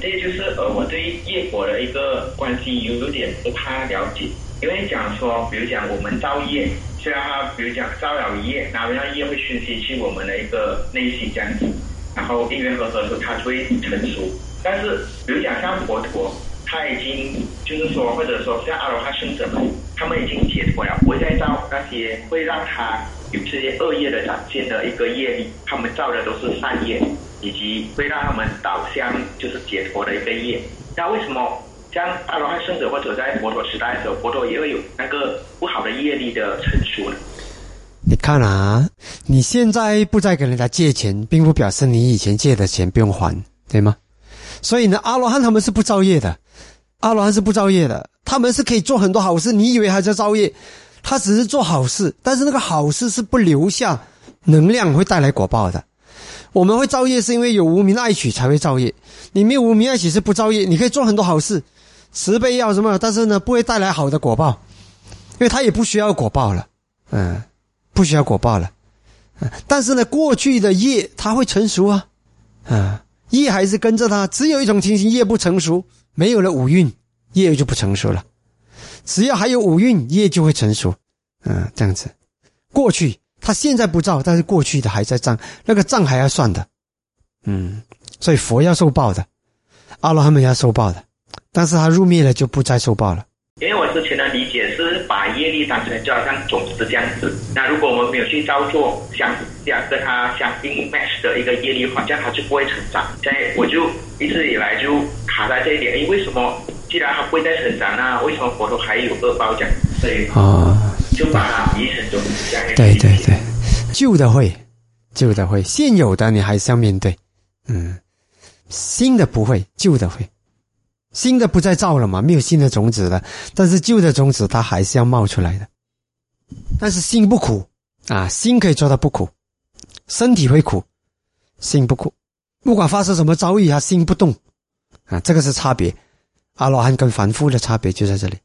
这就是呃我对业果的一个关系有有点不太了解，因为讲说，比如讲我们造业，虽然它比如讲造了业，然后让业会熏习去我们的一个内心这样子，然后因缘和合时它就会成熟。但是比如讲像佛陀，他已经就是说，或者说像阿罗汉圣者们，他们已经解脱了，不会再造那些会让他有这些恶业的展现的一个业力，他们造的都是善业，以及会让他们导向就是解脱的一个业。那为什么像阿罗汉圣者或者在佛陀时代的时候，佛陀也会有那个不好的业力的成熟呢？你看啊，你现在不再跟人家借钱，并不表示你以前借的钱不用还，对吗？所以呢，阿罗汉他们是不造业的，阿罗汉是不造业的，他们是可以做很多好事。你以为他在造业？他只是做好事，但是那个好事是不留下能量，会带来果报的。我们会造业，是因为有无名爱取才会造业。你没有无名爱取是不造业，你可以做很多好事，慈悲要什么，但是呢，不会带来好的果报，因为他也不需要果报了，嗯，不需要果报了，嗯，但是呢，过去的业它会成熟啊，啊。业还是跟着他，只有一种情形，业不成熟，没有了五蕴，业就不成熟了。只要还有五蕴，业就会成熟。嗯，这样子。过去他现在不造，但是过去的还在账，那个账还要算的。嗯，所以佛要受报的，阿罗汉们要受报的，但是他入灭了就不再受报了。因为我之前的理解是把业力当成就好像种子这样子，那如果我们没有去照做相相跟它相应 match 的一个业力话，这样它就不会成长。所以我就一直以来就卡在这一点，因，为什么既然它不会再成长，那为什么佛陀还有恶报这样？所以啊，就把它移成种子这样。对对对，旧的会，旧的会，现有的你还是要面对，嗯，新的不会，旧的会。新的不再造了嘛，没有新的种子了，但是旧的种子它还是要冒出来的。但是心不苦啊，心可以做到不苦，身体会苦，心不苦。不管发生什么遭遇啊，心不动啊，这个是差别。阿罗汉跟凡夫的差别就在这里。